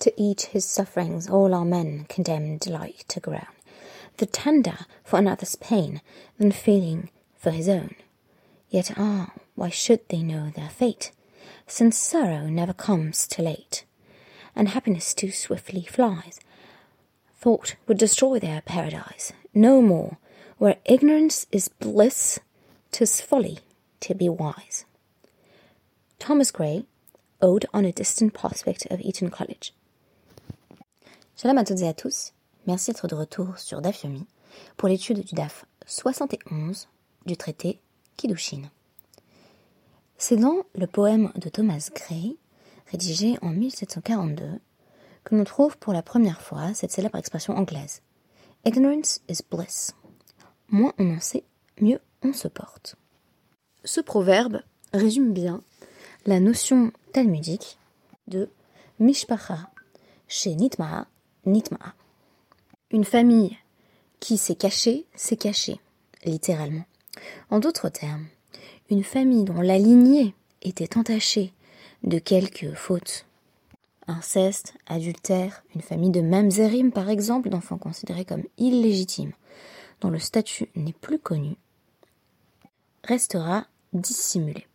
To eat his sufferings all are men condemned like to groan, the tender for another's pain than feeling for his own. Yet ah, why should they know their fate, since sorrow never comes too late, and happiness too swiftly flies? Thought would destroy their paradise. No more, where ignorance is bliss, 'tis folly to be wise. Thomas Gray, Ode on a Distant Prospect of Eton College. Shalom à toutes et à tous. Merci d'être de retour sur DAF Yomi pour l'étude du DAF 71 du traité Kiddushin. C'est dans le poème de Thomas Gray, rédigé en 1742, que l'on trouve pour la première fois cette célèbre expression anglaise. Ignorance is bliss. Moins on en sait, mieux on se porte. Ce proverbe résume bien la notion talmudique de mishpacha chez Nitma'a Nitma'a. Une famille qui s'est cachée, s'est cachée, littéralement. En d'autres termes, une famille dont la lignée était entachée de quelques fautes. Inceste, adultère, une famille de mamzerim par exemple, d'enfants considérés comme illégitimes, dont le statut n'est plus connu, restera dissimulée.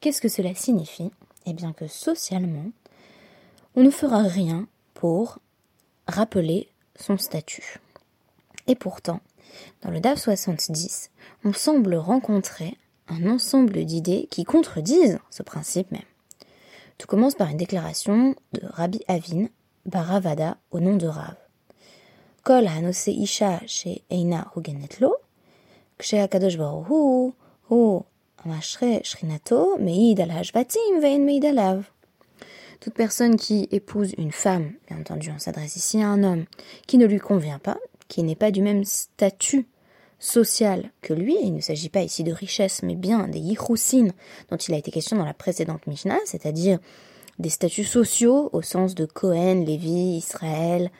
Qu'est-ce que cela signifie? Eh bien que socialement, on ne fera rien pour rappeler son statut. Et pourtant, dans le DAF 70, on semble rencontrer un ensemble d'idées qui contredisent ce principe même. Tout commence par une déclaration de Rabbi Avin, Baravada, au nom de Rav. Kol hanose isha chez Eina hugenetlo, kshe akadosh baruhu, hu amashre shrinato, meid al hashvatim vein meid alav. Toute personne qui épouse une femme, bien entendu on s'adresse ici à un homme, qui ne lui convient pas, qui n'est pas du même statut social que lui, et il ne s'agit pas ici de richesse, mais bien des yichoussines dont il a été question dans la précédente Mishnah, c'est-à-dire des statuts sociaux au sens de Cohen, Lévi, Israël,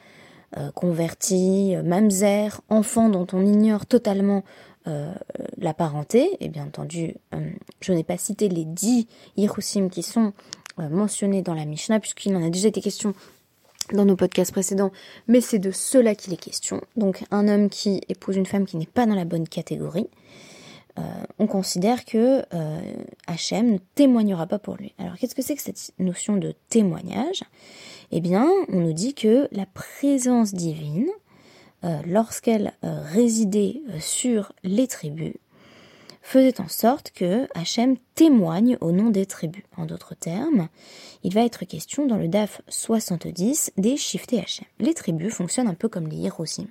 euh, converti, euh, mamzer, enfant dont on ignore totalement euh, la parenté, et bien entendu, je n'ai pas cité les dix yichoussim qui sont mentionné dans la Mishnah, puisqu'il en a déjà été question dans nos podcasts précédents, mais c'est de cela qu'il est question. Donc un homme qui épouse une femme qui n'est pas dans la bonne catégorie, euh, on considère que euh, Hachem ne témoignera pas pour lui. Alors qu'est-ce que c'est que cette notion de témoignage? Eh bien, on nous dit que la présence divine, lorsqu'elle résidait sur les tribus, faisait en sorte que Hachem témoigne au nom des tribus. En d'autres termes, il va être question dans le DAF 70 des Shifté Hachem. Les tribus fonctionnent un peu comme les Hirosim.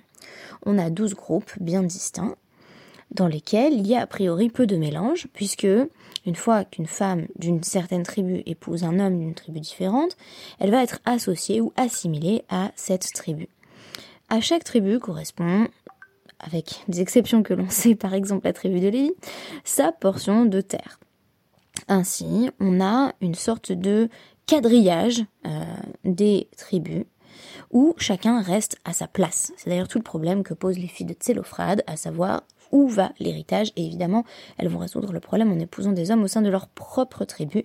On a 12 groupes bien distincts dans lesquels il y a a priori peu de mélange, puisque une fois qu'une femme d'une certaine tribu épouse un homme d'une tribu différente, elle va être associée ou assimilée à cette tribu. À chaque tribu correspond avec des exceptions que l'on sait, par exemple la tribu de Lévi, sa portion de terre. Ainsi, on a une sorte de quadrillage euh, des tribus où chacun reste à sa place. C'est d'ailleurs tout le problème que posent les filles de Tsélophrade, à savoir où va l'héritage, et évidemment, elles vont résoudre le problème en épousant des hommes au sein de leur propre tribu,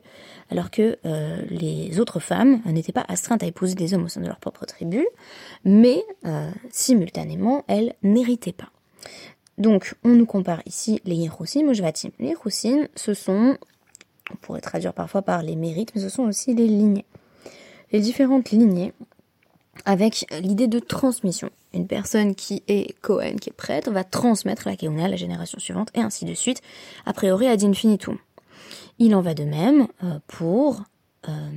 alors que euh, les autres femmes n'étaient pas astreintes à épouser des hommes au sein de leur propre tribu, mais euh, simultanément, elles n'héritaient pas. Donc, on nous compare ici les Yerousim aux. Les Yerousim, ce sont, on pourrait traduire parfois par les mérites, mais ce sont aussi les lignées. Les différentes lignées avec l'idée de transmission. Une personne qui est Cohen, qui est prêtre, va transmettre la Keuna à la génération suivante, et ainsi de suite, a priori ad infinitum. Il en va de même euh, pour euh,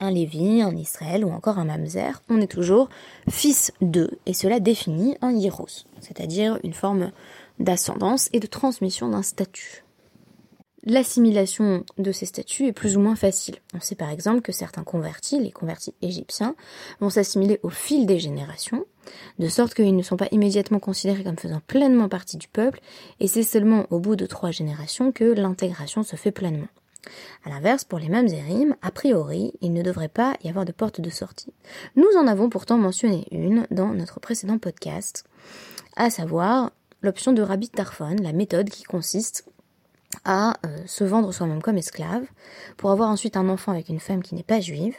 un Lévi, un Israël ou encore un Mamzer. On est toujours fils d'eux, et cela définit un Hieros, c'est-à-dire une forme d'ascendance et de transmission d'un statut l'assimilation de ces statuts est plus ou moins facile. On sait par exemple que certains convertis, les convertis égyptiens, vont s'assimiler au fil des générations, de sorte qu'ils ne sont pas immédiatement considérés comme faisant pleinement partie du peuple, et c'est seulement au bout de trois générations que l'intégration se fait pleinement. À l'inverse, pour les mamzerim, a priori, il ne devrait pas y avoir de porte de sortie. Nous en avons pourtant mentionné une dans notre précédent podcast, à savoir l'option de Rabbi Tarfon, la méthode qui consiste à euh, se vendre soi-même comme esclave, pour avoir ensuite un enfant avec une femme qui n'est pas juive,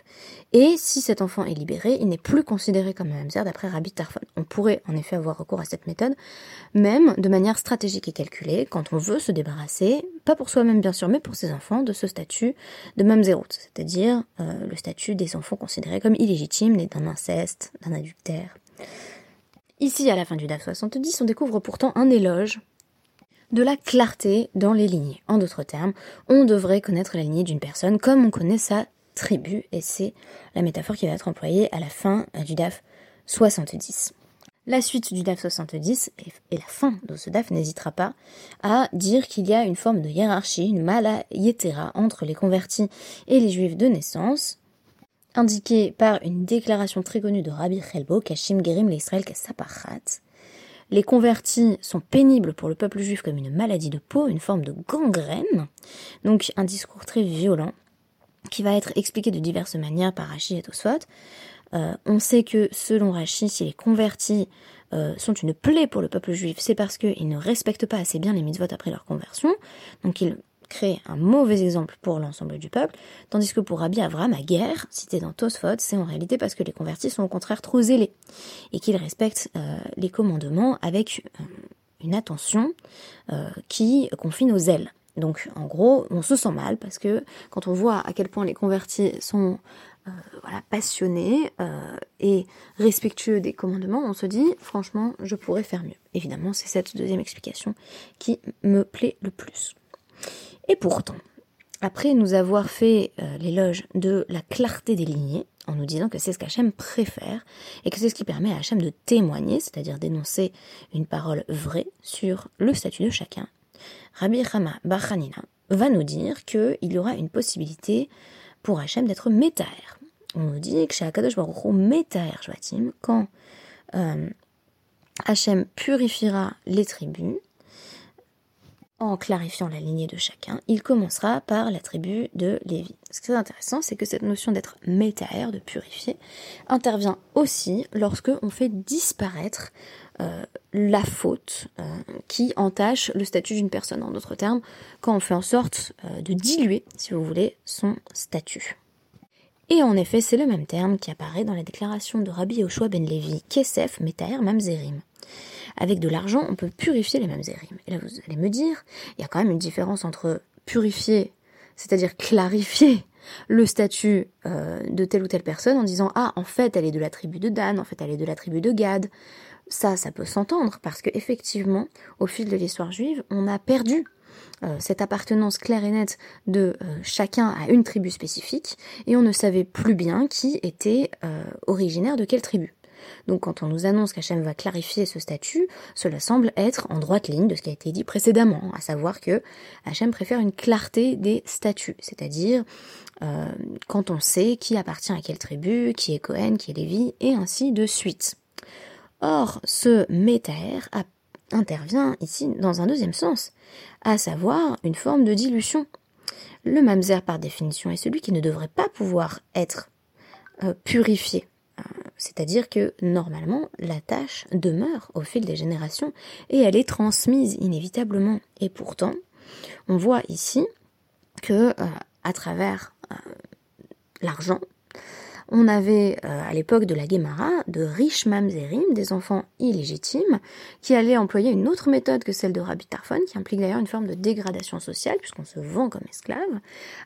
et si cet enfant est libéré, il n'est plus considéré comme un mamzer d'après Rabbi Tarfon. On pourrait en effet avoir recours à cette méthode, même de manière stratégique et calculée, quand on veut se débarrasser, pas pour soi-même bien sûr, mais pour ses enfants, de ce statut de mamzerut, c'est-à-dire euh, le statut des enfants considérés comme illégitimes, nés d'un inceste, d'un adultère. Ici, à la fin du DAF 70, on découvre pourtant un éloge de la clarté dans les lignées. En d'autres termes, on devrait connaître la lignée d'une personne comme on connaît sa tribu, et c'est la métaphore qui va être employée à la fin du DAF 70. La suite du DAF 70 et la fin de ce DAF n'hésitera pas à dire qu'il y a une forme de hiérarchie, une mala yetera entre les convertis et les juifs de naissance, indiquée par une déclaration très connue de Rabbi Chelbo, Kashim Gerim l'Israël Kasapachat, les convertis sont pénibles pour le peuple juif comme une maladie de peau, une forme de gangrène. Donc un discours très violent qui va être expliqué de diverses manières par Rashi et Tosfot. Euh, on sait que selon Rashi, si les convertis euh, sont une plaie pour le peuple juif, c'est parce qu'ils ne respectent pas assez bien les mitzvot après leur conversion. Donc ils créer un mauvais exemple pour l'ensemble du peuple, tandis que pour Rabbi Avram, à guerre, cité dans Tosfot, c'est en réalité parce que les convertis sont au contraire trop zélés et qu'ils respectent euh, les commandements avec euh, une attention euh, qui confine aux ailes. Donc en gros, on se sent mal parce que quand on voit à quel point les convertis sont voilà, passionnés et respectueux des commandements, on se dit franchement, je pourrais faire mieux. Évidemment, c'est cette deuxième explication qui me plaît le plus. Et pourtant, après nous avoir fait euh, l'éloge de la clarté des lignées, en nous disant que c'est ce qu'Hachem préfère, et que c'est ce qui permet à Hachem de témoigner, c'est-à-dire d'énoncer une parole vraie sur le statut de chacun, Rabbi Rama Bachanina va nous dire qu'il y aura une possibilité pour Hachem d'être métaer. On nous dit que chez Akadosh Baruch métaer Jvatim, quand euh, Hachem purifiera les tribus, en clarifiant la lignée de chacun, il commencera par la tribu de Lévi. Ce qui est intéressant, c'est que cette notion d'être métaère, de purifier, intervient aussi lorsque on fait disparaître euh, la faute euh, qui entache le statut d'une personne. En d'autres termes, quand on fait en sorte euh, de diluer, si vous voulez, son statut. Et en effet, c'est le même terme qui apparaît dans la déclaration de Rabbi Yoshua ben Levi, Kesef Metaer Mamzerim avec de l'argent, on peut purifier les mêmes érim. Et là, vous allez me dire, il y a quand même une différence entre purifier, c'est-à-dire clarifier le statut euh, de telle ou telle personne en disant ah en fait elle est de la tribu de Dan, en fait elle est de la tribu de Gad. Ça, ça peut s'entendre parce que effectivement, au fil de l'histoire juive, on a perdu euh, cette appartenance claire et nette de euh, chacun à une tribu spécifique et on ne savait plus bien qui était originaire de quelle tribu. Donc quand on nous annonce qu'Hachem va clarifier ce statut, cela semble être en droite ligne de ce qui a été dit précédemment, à savoir que Hachem préfère une clarté des statuts, c'est-à-dire euh, quand on sait qui appartient à quelle tribu, qui est Cohen, qui est Lévi, et ainsi de suite. Or, ce métaer intervient ici dans un deuxième sens, à savoir une forme de dilution. Le mamzer, par définition, est celui qui ne devrait pas pouvoir être euh, purifié c'est-à-dire que normalement la tâche demeure au fil des générations et elle est transmise inévitablement. Et pourtant, on voit ici que euh, à travers euh, l'argent, on avait euh, à l'époque de la Guémara de riches mamzerim, des enfants illégitimes, qui allaient employer une autre méthode que celle de Rabbi Tarfon, qui implique d'ailleurs une forme de dégradation sociale, puisqu'on se vend comme esclave,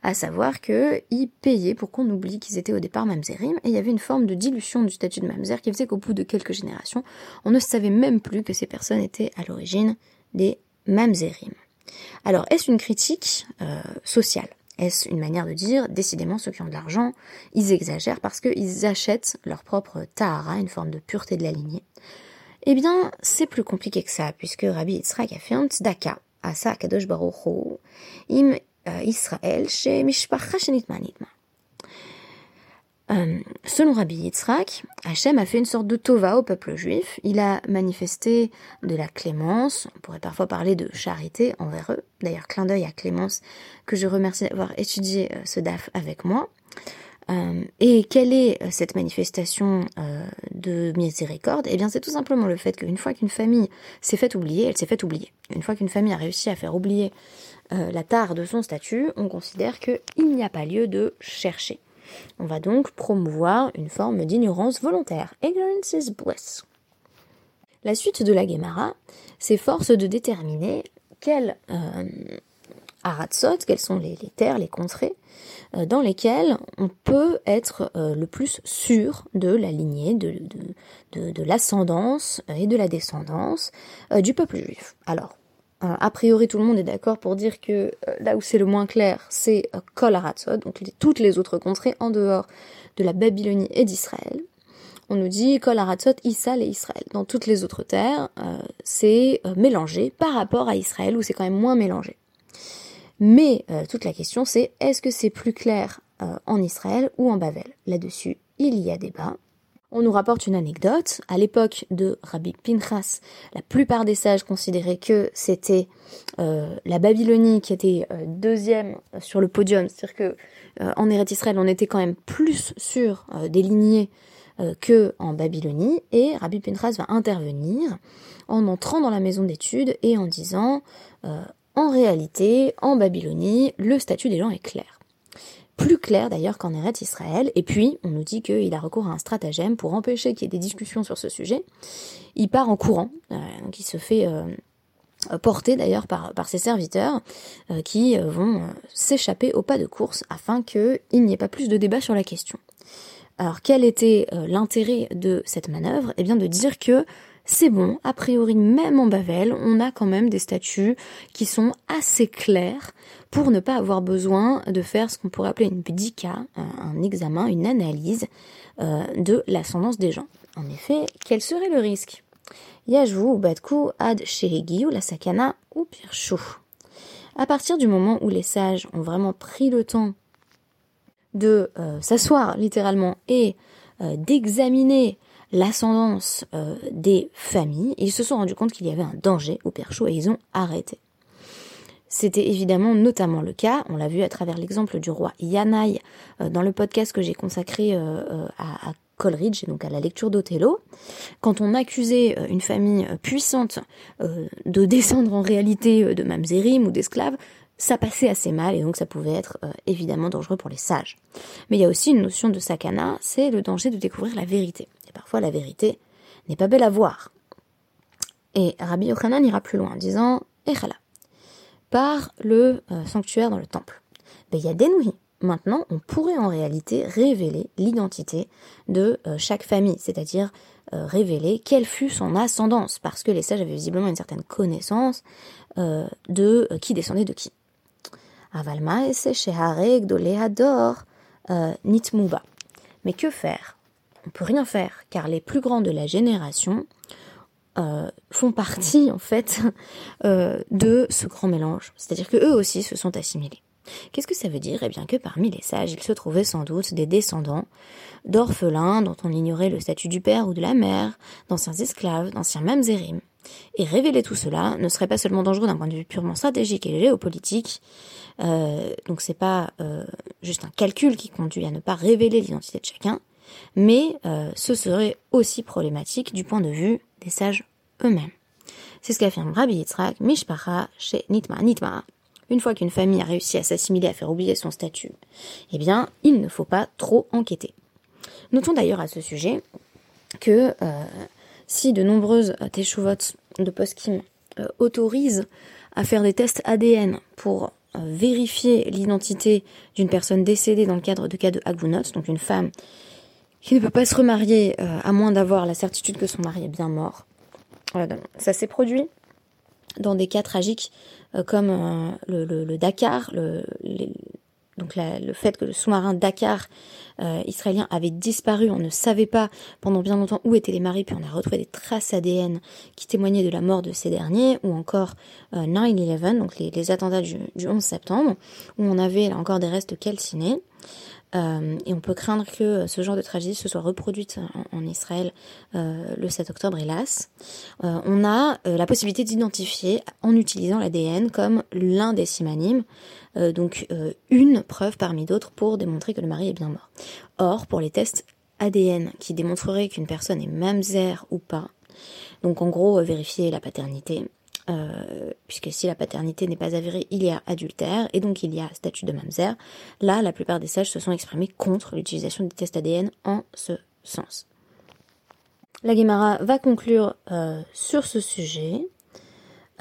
à savoir qu'ils payaient pour qu'on oublie qu'ils étaient au départ mamzerim, et il y avait une forme de dilution du statut de mamzer qui faisait qu'au bout de quelques générations, on ne savait même plus que ces personnes étaient à l'origine des mamzerim. Alors, est-ce une critique euh, sociale? Est-ce une manière de dire, décidément, ceux qui ont de l'argent, ils exagèrent parce qu'ils achètent leur propre tahara, une forme de pureté de la lignée? Eh bien, c'est plus compliqué que ça, puisque Rabbi Yitzhak a fait un tzedaka, asa kadosh baruch im euh, Israël, chez mishpacha shenitmanitma. Euh, selon Rabbi Yitzhak, Hachem a fait une sorte de tova au peuple juif. Il a manifesté de la clémence, on pourrait parfois parler de charité envers eux. D'ailleurs, clin d'œil à Clémence, que je remercie d'avoir étudié euh, ce DAF avec moi. Euh, et quelle est cette manifestation de miséricorde? Eh bien, c'est tout simplement le fait qu'une fois qu'une famille s'est faite oublier, elle s'est faite oublier. Une fois qu'une famille a réussi à faire oublier la tare de son statut, on considère qu'il n'y a pas lieu de chercher. On va donc promouvoir une forme d'ignorance volontaire. Ignorance is bliss. La suite de la Gemara s'efforce de déterminer quel euh, aratsot, quelles sont les, terres, les contrées, euh, dans lesquelles on peut être euh, le plus sûr de la lignée, de, de, l'ascendance et de la descendance du peuple juif. Alors, a priori, tout le monde est d'accord pour dire que là où c'est le moins clair, c'est Kol Aratsot, donc toutes les autres contrées en dehors de la Babylonie et d'Israël on nous dit Kol Aratzot, Issal et Israël. Dans toutes les autres terres, euh, c'est euh, mélangé par rapport à Israël où c'est quand même moins mélangé. Mais euh, toute la question c'est est-ce que c'est plus clair en Israël ou en Bavel Là-dessus, il y a débat. On nous rapporte une anecdote. À l'époque de Rabbi Pinchas, la plupart des sages considéraient que c'était la Babylonie qui était deuxième sur le podium. C'est-à-dire que en Eretz Israël, on était quand même plus sûr des lignées euh, que en Babylonie, et Rabbi Pinchas va intervenir en entrant dans la maison d'études et en disant euh, en réalité, en Babylonie, le statut des gens est clair. Plus clair d'ailleurs qu'en Eretz Israël, et puis on nous dit qu'il a recours à un stratagème pour empêcher qu'il y ait des discussions sur ce sujet. Il part en courant, euh, donc il se fait porter d'ailleurs par, ses serviteurs qui vont s'échapper au pas de course afin qu'il n'y ait pas plus de débat sur la question. Alors quel était euh, l'intérêt de cette manœuvre? Eh bien de dire que c'est bon, a priori même en Bavel, on a quand même des statuts qui sont assez clairs pour ne pas avoir besoin de faire ce qu'on pourrait appeler une bdika, un examen, une analyse euh, de l'ascendance des gens. En effet, quel serait le risque? Yajou, Badku, Ad, ou la Sakana ou Pirchou. À partir du moment où les sages ont vraiment pris le temps de euh, s'asseoir littéralement et euh, d'examiner l'ascendance euh, des familles, ils se sont rendus compte qu'il y avait un danger au Perchou et ils ont arrêté. C'était évidemment notamment le cas, on l'a vu à travers l'exemple du roi Yanaï dans le podcast que j'ai consacré à, Coleridge, donc à la lecture d'Othello, quand on accusait une famille puissante de descendre en réalité de mamzerim ou d'esclaves, ça passait assez mal et donc ça pouvait être euh, évidemment dangereux pour les sages. Mais il y a aussi une notion de sakana, c'est le danger de découvrir la vérité. Et parfois la vérité n'est pas belle à voir. Et Rabbi Yochanan ira plus loin en disant Echala, par le euh, sanctuaire dans le temple. Ben, il y a des nuits. Maintenant, on pourrait en réalité révéler l'identité de euh, chaque famille, c'est-à-dire révéler quelle fut son ascendance, parce que les sages avaient visiblement une certaine connaissance de qui descendait de qui. Euh, Mais que faire? On peut rien faire, car les plus grands de la génération euh, font partie en fait euh, de ce grand mélange. C'est-à-dire que eux aussi se sont assimilés. Qu'est-ce que ça veut dire? Eh bien que parmi les sages, il se trouvait sans doute des descendants d'orphelins dont on ignorait le statut du père ou de la mère, d'anciens esclaves, d'anciens mamzerim. Et révéler tout cela ne serait pas seulement dangereux d'un point de vue purement stratégique et géopolitique, euh, donc c'est pas euh, juste un calcul qui conduit à ne pas révéler l'identité de chacun, mais euh, ce serait aussi problématique du point de vue des sages eux-mêmes. C'est ce qu'affirme Rabbi Yitzhak, Mishpacha, chez Nitma Nitma. Une fois qu'une famille a réussi à s'assimiler, à faire oublier son statut, eh bien, il ne faut pas trop enquêter. Notons d'ailleurs à ce sujet que si de nombreuses teshuvots de poskim autorisent à faire des tests ADN pour euh, vérifier l'identité d'une personne décédée dans le cadre de cas de Agunot, donc une femme qui ne peut pas se remarier euh, à moins d'avoir la certitude que son mari est bien mort. ça s'est produit dans des cas tragiques euh, comme le, Dakar, le, donc le fait que le sous-marin Dakar euh, israélien avait disparu, on ne savait pas pendant bien longtemps où étaient les maris, puis on a retrouvé des traces ADN qui témoignaient de la mort de ces derniers, ou encore 9-11, euh, donc les, attentats du, 11 septembre, où on avait là encore des restes calcinés. Euh, et on peut craindre que ce genre de tragédie se soit reproduite en, Israël euh, le 7 octobre, hélas. Euh, on a la possibilité d'identifier en utilisant l'ADN comme l'un des simanimes, donc une preuve parmi d'autres pour démontrer que le mari est bien mort. Or, pour les tests ADN qui démontreraient qu'une personne est mamzer ou pas, donc en gros vérifier la paternité, euh, puisque si la paternité n'est pas avérée, il y a adultère, et donc il y a statut de mamzer. Là, la plupart des sages se sont exprimés contre l'utilisation des tests ADN en ce sens. La Gemara va conclure euh, sur ce sujet.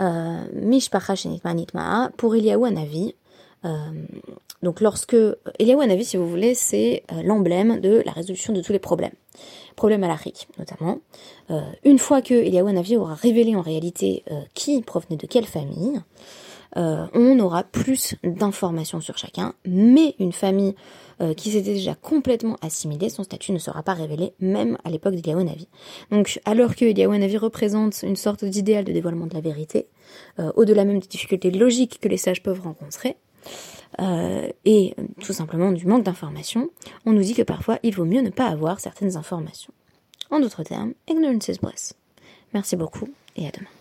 Euh, Mishpacha Manitmaa pour Eliaou Hanavi. Donc lorsque Hanavi, si vous voulez, c'est l'emblème de la résolution de tous les problèmes problème à l'Afrique notamment. Euh, une fois que Hanavi aura révélé en réalité euh, qui provenait de quelle famille, euh, on aura plus d'informations sur chacun, mais une famille qui s'était déjà complètement assimilée, son statut ne sera pas révélé, même à l'époque d'Eliaou Hanavi. Donc, alors que Eliaou Hanavi représente une sorte d'idéal de dévoilement de la vérité, au-delà même des difficultés logiques que les sages peuvent rencontrer, euh, et tout simplement du manque d'informations, on nous dit que parfois il vaut mieux ne pas avoir certaines informations. En d'autres termes, ignorance is bliss. Merci beaucoup et à demain.